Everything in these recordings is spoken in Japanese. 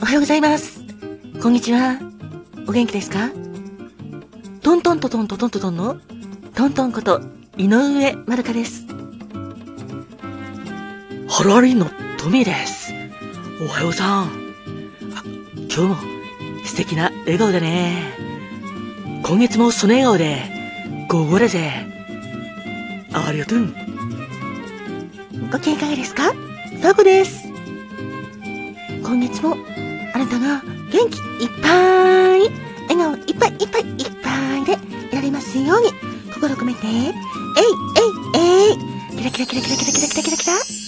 おはようございます。こんにちは。お元気ですか？トントントトントトントンのトントンこと井上まるかです。ハラリンのトミーです。おはようさん。今日も素敵な笑顔だね。今月もその笑顔で、ごごれぜ。ありがとう。ご機嫌いかがですか？ファコです。今月もあなたが元気いっぱい、笑顔いっぱいいっぱいいっぱいでいられますように、心を込めて、えいえいえい。キラキラキラキラキラキラキラキラキラ。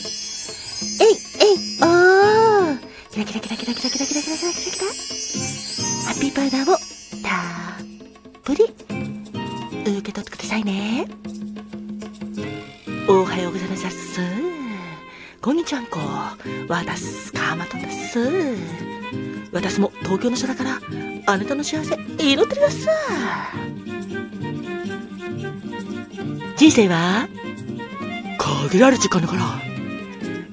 東京の人だから、あなたの幸せ、祈ってるです。人生は、限られる時間だから、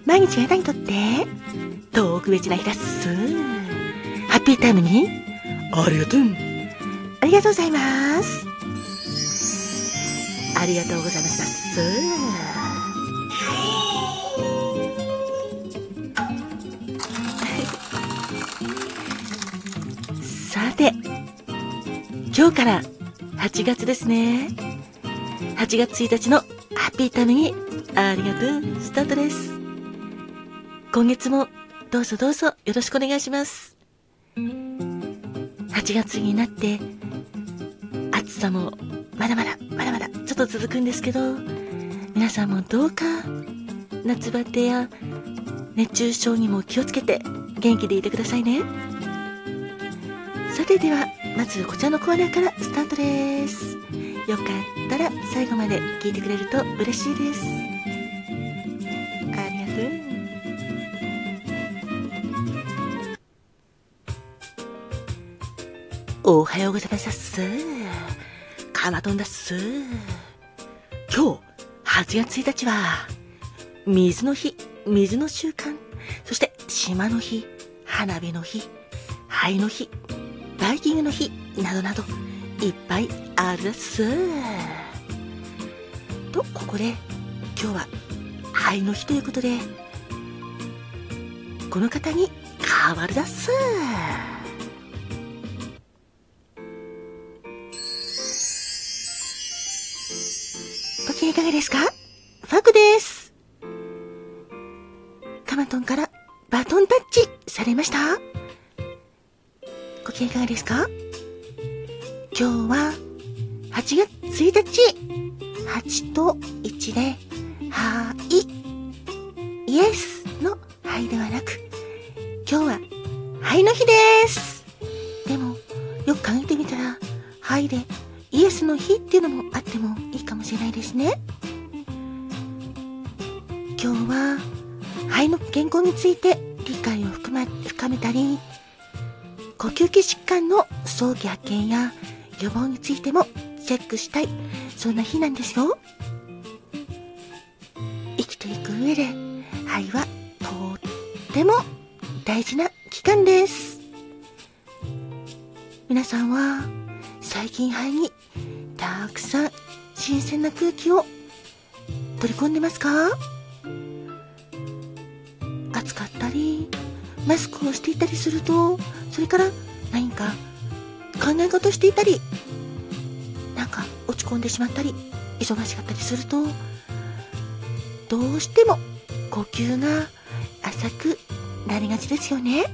毎日あなたにとって、特別な日だっす。ハッピータイムに、ありがとう。ありがとうございます。ありがとうございますだっす。今日から8月ですね。8月1日のハッピータイムにありがとうスタートです。今月もどうぞどうぞよろしくお願いします。8月になって暑さもまだまだまだまだちょっと続くんですけど皆さんもどうか夏バテや熱中症にも気をつけて元気でいてくださいねさてではまずこちらのコーナーからスタートですよかったら最後まで聞いてくれると嬉しいですありがとうおはようございます。カマトンだっす。今日、8月1日は、水の日、水の習慣、そして島の日、花火の日、灰の日、バイキングの日、などなど、いっぱいあるっす。と、ここで、今日は、灰の日ということで、この方に変わるだっす。ご機嫌いかがですか？ファクです。カマトンからバトンタッチされました？ご機嫌いかがですか？今日は8月1日。8と1で、はい。イエスのはいではなく、今日ははいの日です。でも、よく考えてみたら、はいでイエスの日っていうのもあってもいいかもしれないですね。今日は肺の健康について理解を深めたり、呼吸器疾患の早期発見や予防についてもチェックしたい、そんな日なんですよ。生きていく上で肺はとっても大事な器官です。皆さんは最近肺にたくさん新鮮な空気を取り込んでますか？暑かったりマスクをしていたりするとそれから何か考え事していたりなんか落ち込んでしまったり忙しかったりするとどうしても呼吸が浅くなりがちですよね。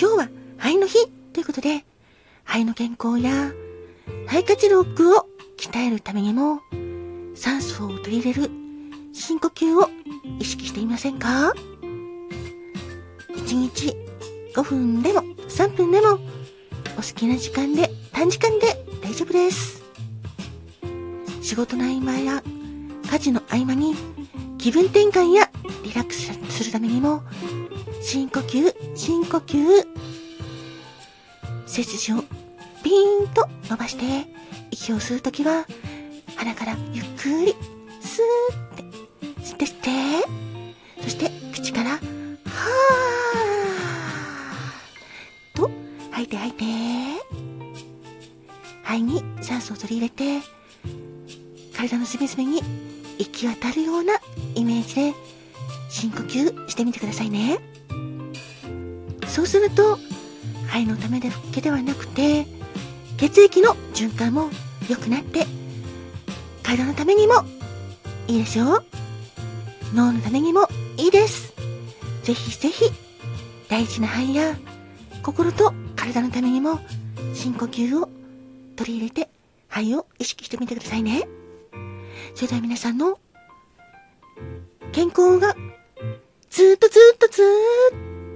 今日は肺の日ということで肺の健康や肺活力を鍛えるためにも酸素を取り入れる深呼吸を意識していませんか？?1 日5分でも3分でもお好きな時間で短時間で大丈夫です。仕事の合間や家事の合間に気分転換やリラックスするためにも深呼吸、深呼吸背筋をピーンと伸ばして息を吸うときは鼻からゆっくりスーって吸って吸って。そして、口から、はー吐いて吐いて。肺に酸素を取り入れて、体の隅々に行き渡るようなイメージで深呼吸してみてくださいね。そうすると、肺のためだけではなくて、血液の循環も良くなって、体のためにもいいでしょう脳のためにもいいです。ぜひぜひ、大事な肺や心と体のためにも深呼吸を取り入れて肺を意識してみてくださいね。それでは皆さんの健康がずっとずっとずっ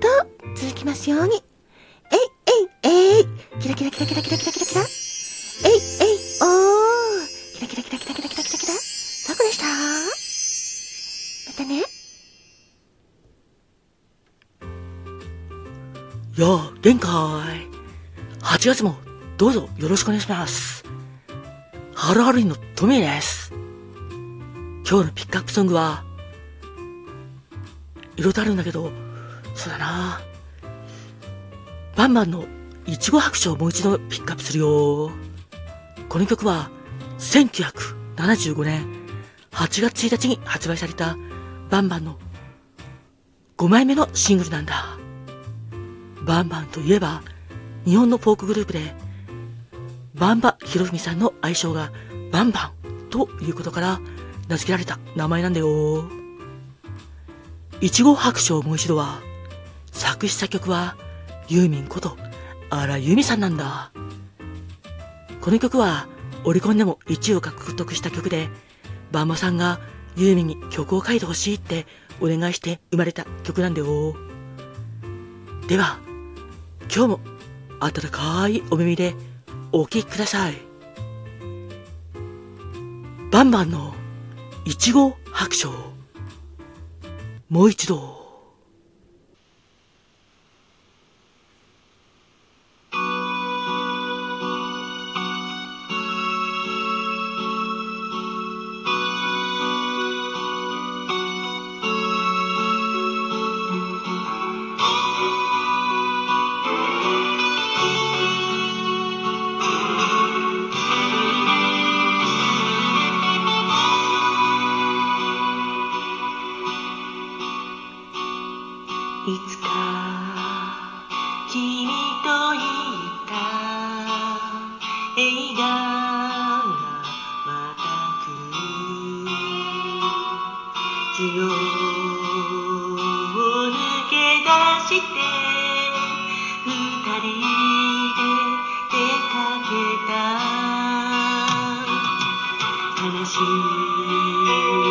と続きますように。えいえいえいキラキラキラキラキラキラキラキラえいえいおーキラキラキラキラキラキラキラキラどこでした？またね。やあ、限界。8月もどうぞよろしくお願いします。ハロハロリンのトミーです。今日のピックアップソングは、いろいろあるんだけど、そうだな。バンバンのいちご白書をもう一度ピックアップするよ。この曲は、1975年8月1日に発売されたバンバンの5枚目のシングルなんだ。バンバンといえば、日本のフォークグループで、バンバヒロフミさんの愛称がバンバンということから名付けられた名前なんだよ。いちご白書をもう一度は、作詞作曲はユーミンこと荒井由実さんなんだ。この曲はオリコンでも1位を獲得した曲で、バンバさんがユーミンに曲を書いてほしいってお願いして生まれた曲なんだよ。では、今日も温かいお耳でお聴きください。バンバンのいちご白書。もう一度。see.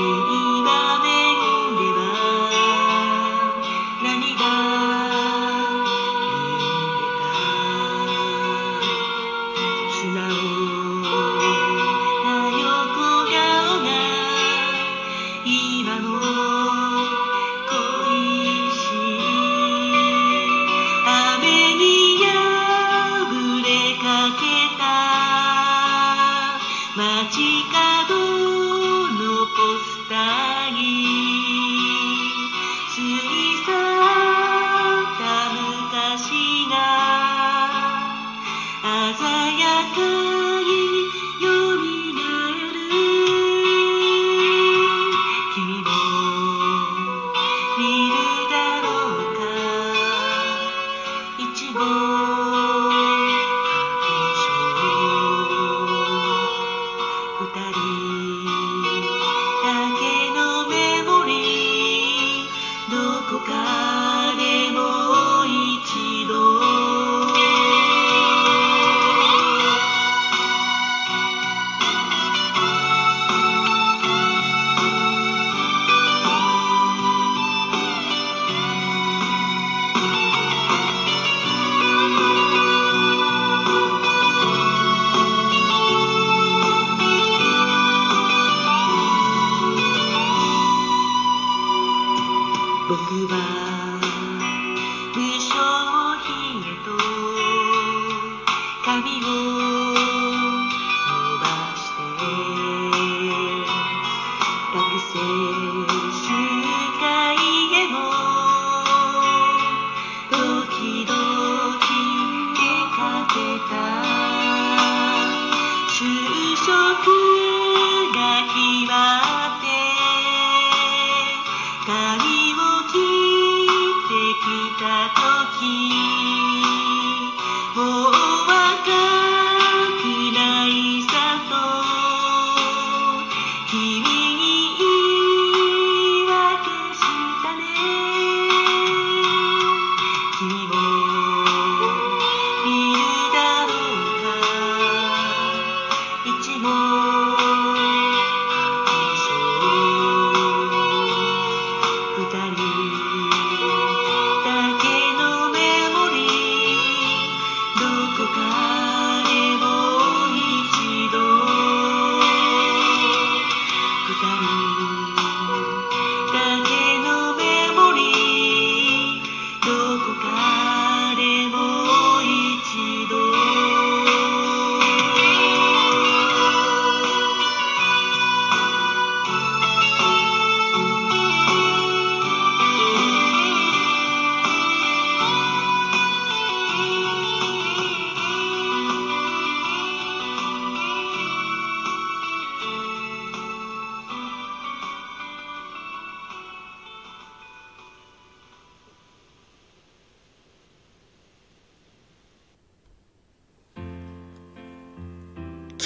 kita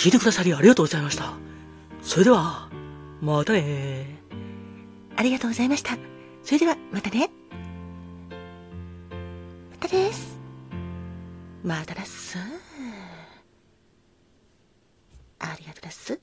聞いてくださりありがとうございました。それでは、またねありがとうございました。それでは、またね。またです。まただっす。ありがとうだっす。